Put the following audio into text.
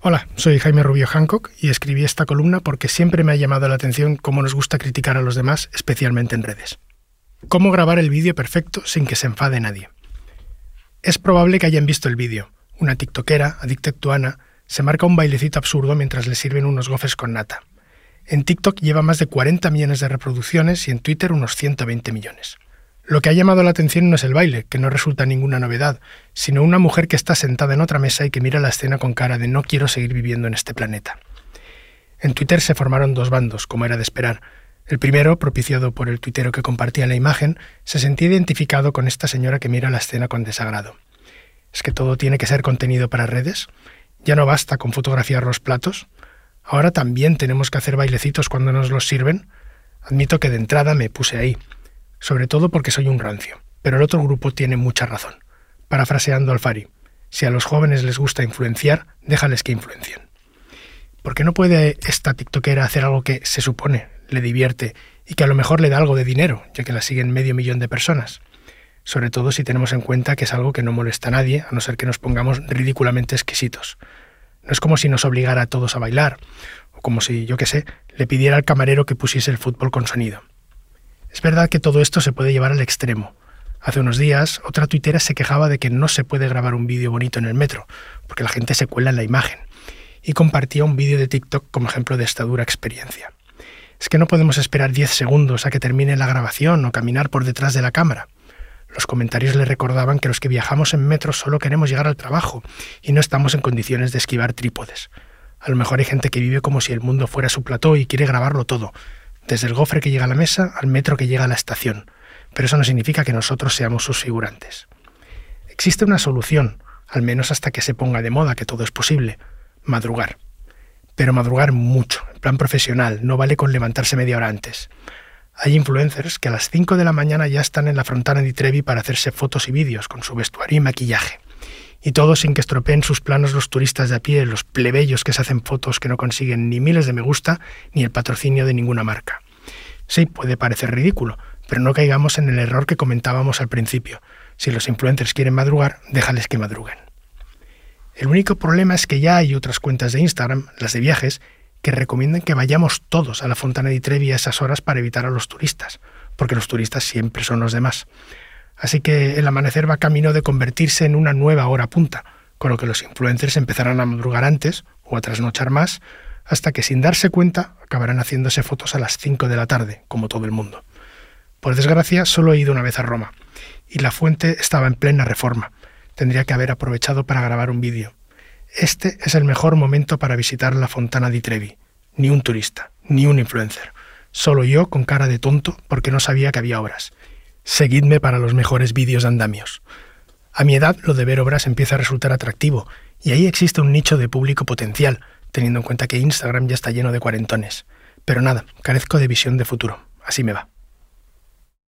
Hola, soy Jaime Rubio Hancock y escribí esta columna porque siempre me ha llamado la atención cómo nos gusta criticar a los demás, especialmente en redes. ¿Cómo grabar el vídeo perfecto sin que se enfade nadie? Es probable que hayan visto el vídeo. Una tiktokera, adicta actuana, se marca un bailecito absurdo mientras le sirven unos gofes con nata. En TikTok lleva más de 40 millones de reproducciones y en Twitter unos 120 millones. Lo que ha llamado la atención no es el baile, que no resulta ninguna novedad, sino una mujer que está sentada en otra mesa y que mira la escena con cara de no quiero seguir viviendo en este planeta. En Twitter se formaron dos bandos, como era de esperar. El primero, propiciado por el tuitero que compartía la imagen, se sentía identificado con esta señora que mira la escena con desagrado. ¿Es que todo tiene que ser contenido para redes? ¿Ya no basta con fotografiar los platos? ¿Ahora también tenemos que hacer bailecitos cuando nos los sirven? Admito que de entrada me puse ahí sobre todo porque soy un rancio. Pero el otro grupo tiene mucha razón. Parafraseando al Fari, si a los jóvenes les gusta influenciar, déjales que influencien. ¿Por qué no puede esta TikTokera hacer algo que se supone le divierte y que a lo mejor le da algo de dinero, ya que la siguen medio millón de personas? Sobre todo si tenemos en cuenta que es algo que no molesta a nadie, a no ser que nos pongamos ridículamente exquisitos. No es como si nos obligara a todos a bailar, o como si, yo qué sé, le pidiera al camarero que pusiese el fútbol con sonido. Es verdad que todo esto se puede llevar al extremo. Hace unos días, otra tuitera se quejaba de que no se puede grabar un vídeo bonito en el metro, porque la gente se cuela en la imagen, y compartía un vídeo de TikTok como ejemplo de esta dura experiencia. Es que no podemos esperar 10 segundos a que termine la grabación o caminar por detrás de la cámara. Los comentarios le recordaban que los que viajamos en metro solo queremos llegar al trabajo y no estamos en condiciones de esquivar trípodes. A lo mejor hay gente que vive como si el mundo fuera su plató y quiere grabarlo todo, desde el gofre que llega a la mesa al metro que llega a la estación, pero eso no significa que nosotros seamos sus figurantes. Existe una solución, al menos hasta que se ponga de moda que todo es posible, madrugar. Pero madrugar mucho, en plan profesional, no vale con levantarse media hora antes. Hay influencers que a las 5 de la mañana ya están en la frontana de Trevi para hacerse fotos y vídeos con su vestuario y maquillaje. Y todo sin que estropeen sus planos los turistas de a pie, los plebeyos que se hacen fotos que no consiguen ni miles de me gusta ni el patrocinio de ninguna marca. Sí, puede parecer ridículo, pero no caigamos en el error que comentábamos al principio. Si los influencers quieren madrugar, déjales que madruguen. El único problema es que ya hay otras cuentas de Instagram, las de viajes, que recomiendan que vayamos todos a la Fontana di Trevi a esas horas para evitar a los turistas, porque los turistas siempre son los demás. Así que el amanecer va camino de convertirse en una nueva hora punta, con lo que los influencers empezarán a madrugar antes o a trasnochar más, hasta que sin darse cuenta acabarán haciéndose fotos a las 5 de la tarde, como todo el mundo. Por desgracia, solo he ido una vez a Roma, y la fuente estaba en plena reforma. Tendría que haber aprovechado para grabar un vídeo. Este es el mejor momento para visitar la Fontana di Trevi. Ni un turista, ni un influencer. Solo yo con cara de tonto porque no sabía que había obras. Seguidme para los mejores vídeos de andamios. A mi edad lo de ver obras empieza a resultar atractivo, y ahí existe un nicho de público potencial, teniendo en cuenta que Instagram ya está lleno de cuarentones. Pero nada, carezco de visión de futuro. Así me va.